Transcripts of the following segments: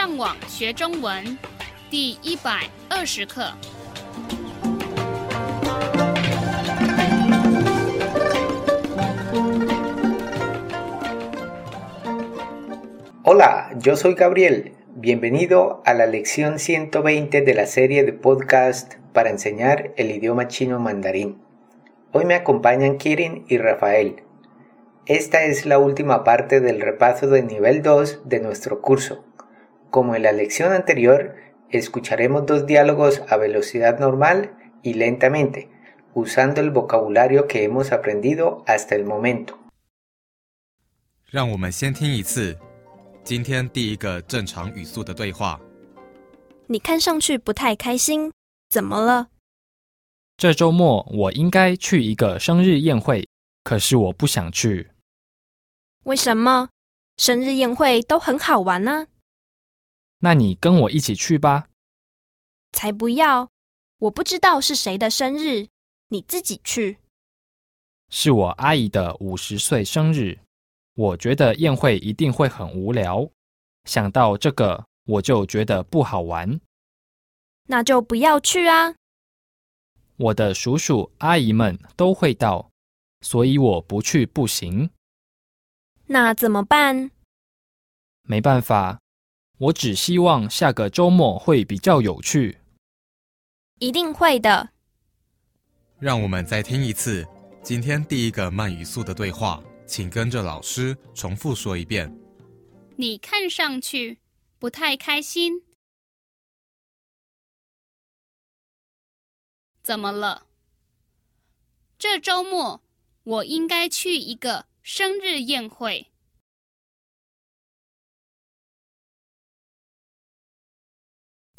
上网学中文第一百二十课。Hola, yo soy Gabriel. Bienvenido a la lección 120 de la serie de podcast para enseñar el idioma chino mandarín. Hoy me acompañan Kirin y Rafael. Esta es la última parte del repaso del nivel 2 de nuestro curso. Como en la lección anterior, escucharemos dos diálogos a velocidad normal y lentamente, usando el vocabulario que hemos aprendido hasta el momento. 让我们先听一次今天第一个正常语速的对话。你看上去不太开心，怎么了？这周末我应该去一个生日宴会，可是我不想去。为什么？生日宴会都很好玩呢。 那你跟我一起去吧。才不要！我不知道是谁的生日，你自己去。是我阿姨的五十岁生日。我觉得宴会一定会很无聊，想到这个我就觉得不好玩。那就不要去啊！我的叔叔阿姨们都会到，所以我不去不行。那怎么办？没办法，我只希望下个周末会比较有趣。一定会的。让我们再听一次今天第一个慢语速的对话。请跟着老师重复说一遍。你看上去不太开心，怎么了？这周末我应该去一个生日宴会，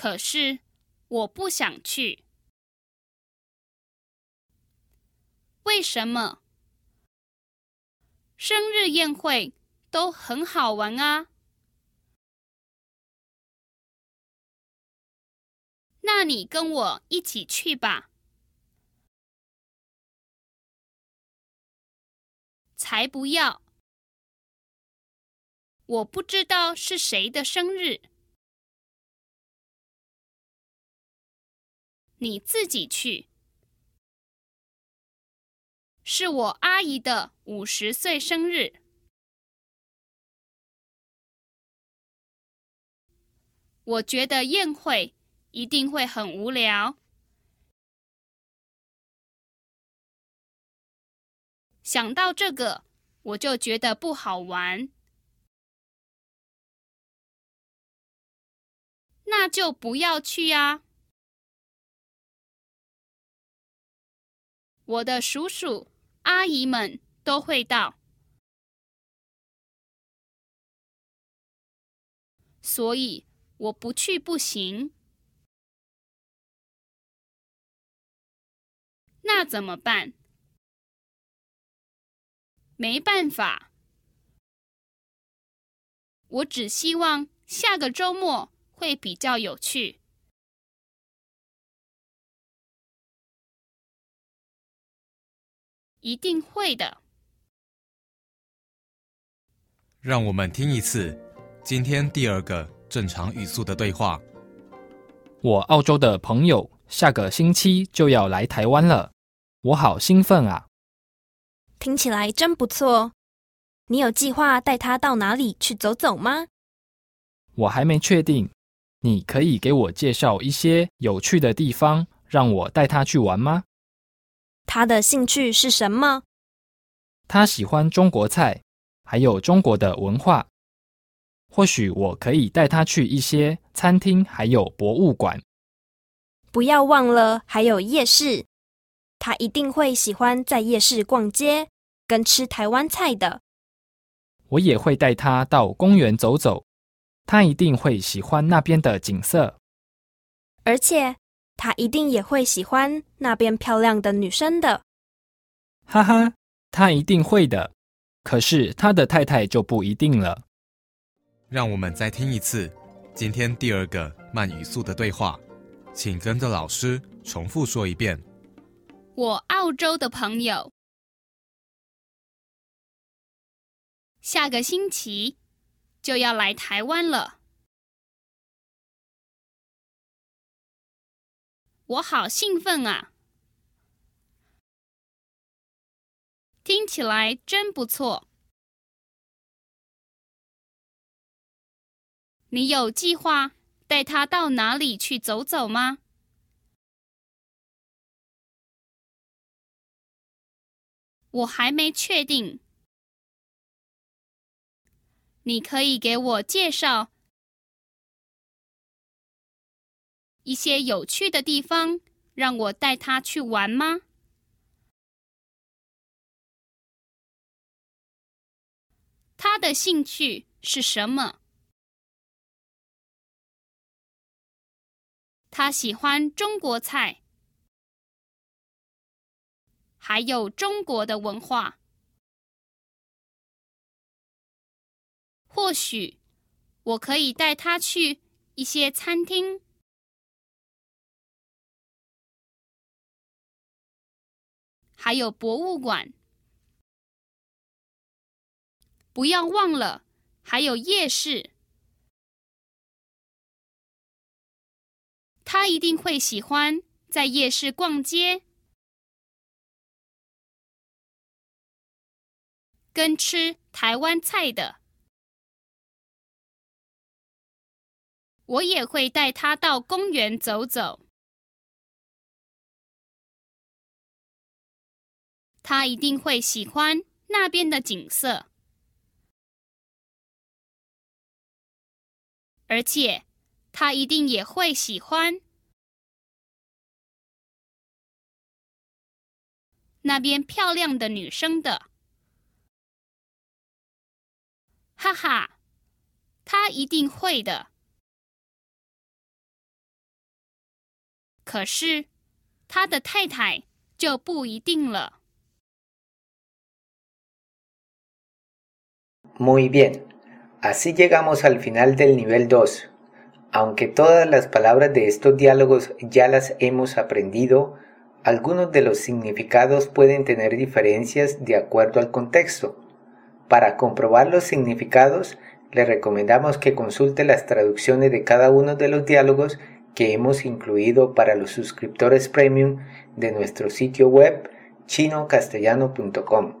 可是我不想去。为什么？生日宴会都很好玩啊，那你跟我一起去吧。才不要！我不知道是谁的生日，你自己去。是我阿姨的五十岁生日，我觉得宴会一定会很无聊。想到这个，我就觉得不好玩。那就不要去啊！我的叔叔。阿姨们都会到，所以我不去不行。那怎么办？没办法，我只希望下个周末会比较有趣。一定会的。让我们听一次今天第二个正常语速的对话。我澳洲的朋友下个星期就要来台湾了，我好兴奋啊！听起来真不错。你有计划带他到哪里去走走吗？我还没确定。你可以给我介绍一些有趣的地方，让我带他去玩吗？他的兴趣是什么？他喜欢中国菜，还有中国的文化。或许我可以带他去一些餐厅，还有博物馆。不要忘了，还有夜市。他一定会喜欢在夜市逛街，跟吃台湾菜的。我也会带他到公园走走，他一定会喜欢那边的景色。而且。他一定也会喜欢那边漂亮的女生的，哈哈，他一定会的。可是他的太太就不一定了。让我们再听一次今天第二个慢语速的对话，请跟着老师重复说一遍。我澳洲的朋友下个星期就要来台湾了。我好兴奋啊！听起来真不错。你有计划带他到哪里去走走吗？我还没确定。你可以给我介绍一些有趣的地方，让我带他去玩吗？他的兴趣是什么？他喜欢中国菜，还有中国的文化。或许我可以带他去一些餐厅，还有博物馆。不要忘了，还有夜市。他一定会喜欢在夜市逛街，跟吃台湾菜的。我也会带他到公园走走，他一定会喜欢那边的景色，而且他一定也会喜欢那边漂亮的女生的。哈哈，他一定会的。可是，他的太太就不一定了。Muy bien, así llegamos al final del nivel 2. Aunque todas las palabras de estos diálogos ya las hemos aprendido, algunos de los significados pueden tener diferencias de acuerdo al contexto. Para comprobar los significados, le recomendamos que consulte las traducciones de cada uno de los diálogos que hemos incluido para los suscriptores premium de nuestro sitio web chinocastellano.com.